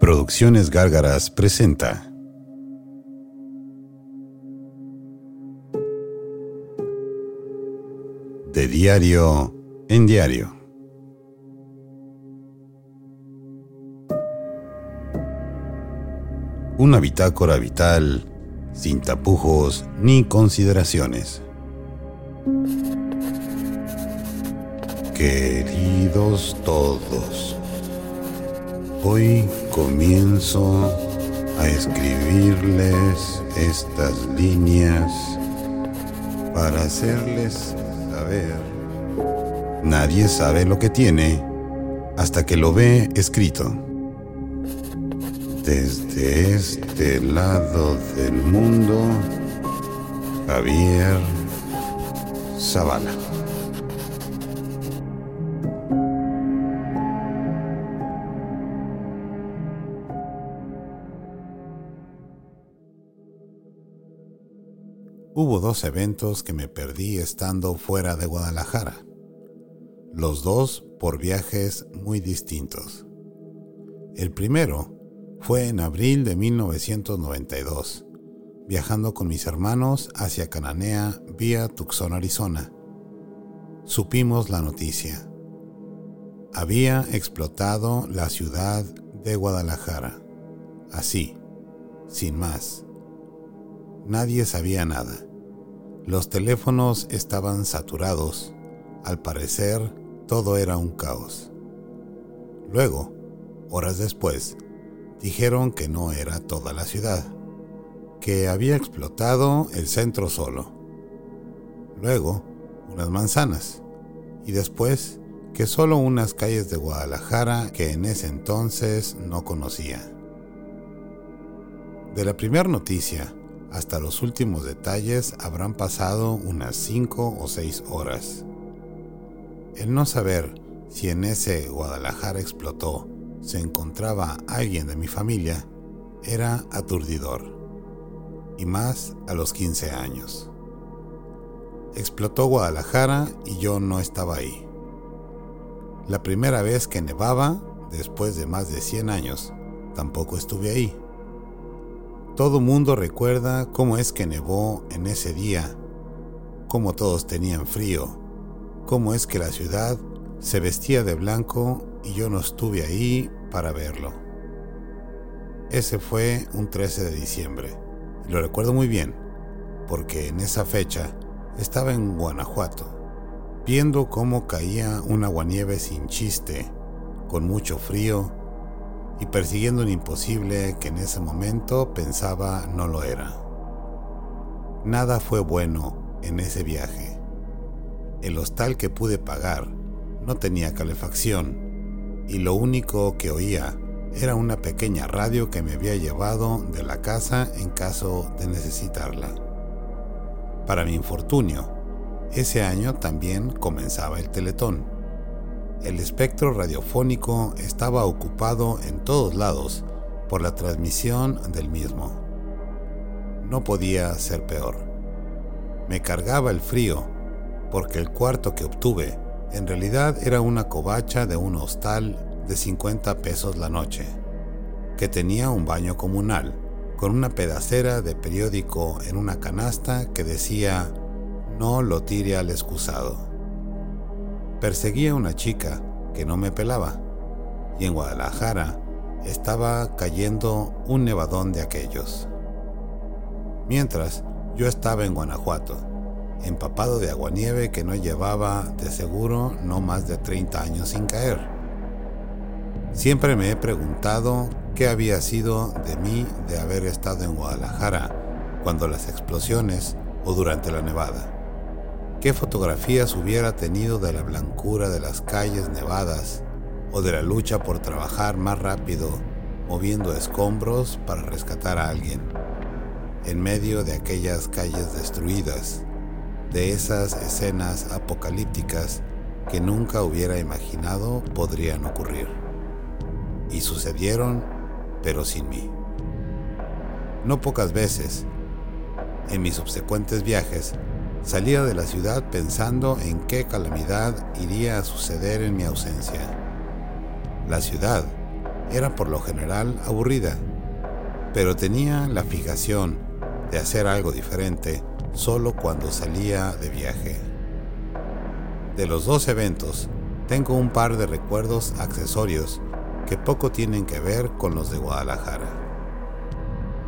Producciones Gárgaras presenta. De diario en diario. Una bitácora vital sin tapujos ni consideraciones. Queridos todos, hoy comienzo a escribirles estas líneas para hacerles saber. Nadie sabe lo que tiene hasta que lo ve escrito. Desde este lado del mundo, Javier Zavala. Hubo dos eventos que me perdí estando fuera de Guadalajara, los dos por viajes muy distintos. El primero fue en abril de 1992, viajando con mis hermanos hacia Cananea vía Tucson, Arizona. Supimos la noticia. Había explotado la ciudad de Guadalajara. Así, sin más. Nadie sabía nada. Los teléfonos estaban saturados. Al parecer, todo era un caos. Luego, horas después, dijeron que no era toda la ciudad, que había explotado el centro solo. Luego, unas manzanas. Y después, que solo unas calles de Guadalajara que en ese entonces no conocía. De la primera noticia hasta los últimos detalles habrán pasado unas cinco o seis horas. El no saber si en ese Guadalajara explotó se encontraba alguien de mi familia era aturdidor, y más a los 15 años. Explotó Guadalajara y yo no estaba ahí. La primera vez que nevaba, después de más de 100 años, tampoco estuve ahí. Todo mundo recuerda cómo es que nevó en ese día, cómo todos tenían frío, cómo es que la ciudad se vestía de blanco y yo no estuve ahí para verlo. Ese fue un 13 de diciembre. Lo recuerdo muy bien, porque en esa fecha estaba en Guanajuato, viendo cómo caía un aguanieve sin chiste, con mucho frío, y persiguiendo un imposible que en ese momento pensaba no lo era. Nada fue bueno en ese viaje. El hostal que pude pagar no tenía calefacción y lo único que oía era una pequeña radio que me había llevado de la casa en caso de necesitarla. Para mi infortunio, ese año también comenzaba el teletón. El espectro radiofónico estaba ocupado en todos lados por la transmisión del mismo. No podía ser peor. Me cargaba el frío porque el cuarto que obtuve en realidad era una covacha de un hostal de 50 pesos la noche, que tenía un baño comunal, con una pedacera de periódico en una canasta que decía no lo tire al excusado. Perseguía a una chica que no me pelaba, y en Guadalajara estaba cayendo un nevadón de aquellos. Mientras yo estaba en Guanajuato, empapado de aguanieve que no llevaba de seguro no más de 30 años sin caer. Siempre me he preguntado qué había sido de mí de haber estado en Guadalajara cuando las explosiones o durante la nevada. ¿Qué fotografías hubiera tenido de la blancura de las calles nevadas o de la lucha por trabajar más rápido moviendo escombros para rescatar a alguien? En medio de aquellas calles destruidas, de esas escenas apocalípticas que nunca hubiera imaginado podrían ocurrir. Y sucedieron, pero sin mí. No pocas veces, en mis subsecuentes viajes, salía de la ciudad pensando en qué calamidad iría a suceder en mi ausencia. La ciudad era por lo general aburrida, pero tenía la fijación de hacer algo diferente solo cuando salía de viaje. De los dos eventos, tengo un par de recuerdos accesorios que poco tienen que ver con los de Guadalajara.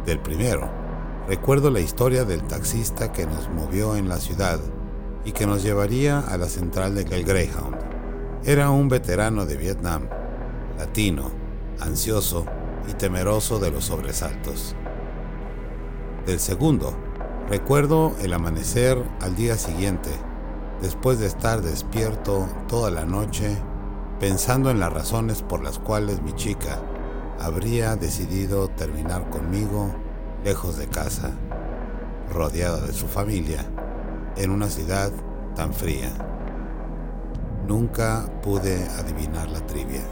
Del primero, recuerdo la historia del taxista que nos movió en la ciudad y que nos llevaría a la central de Greyhound. Era un veterano de Vietnam, latino, ansioso y temeroso de los sobresaltos. Del segundo, recuerdo el amanecer al día siguiente, después de estar despierto toda la noche pensando en las razones por las cuales mi chica habría decidido terminar conmigo lejos de casa, rodeada de su familia en una ciudad tan fría. Nunca pude adivinar la trivia.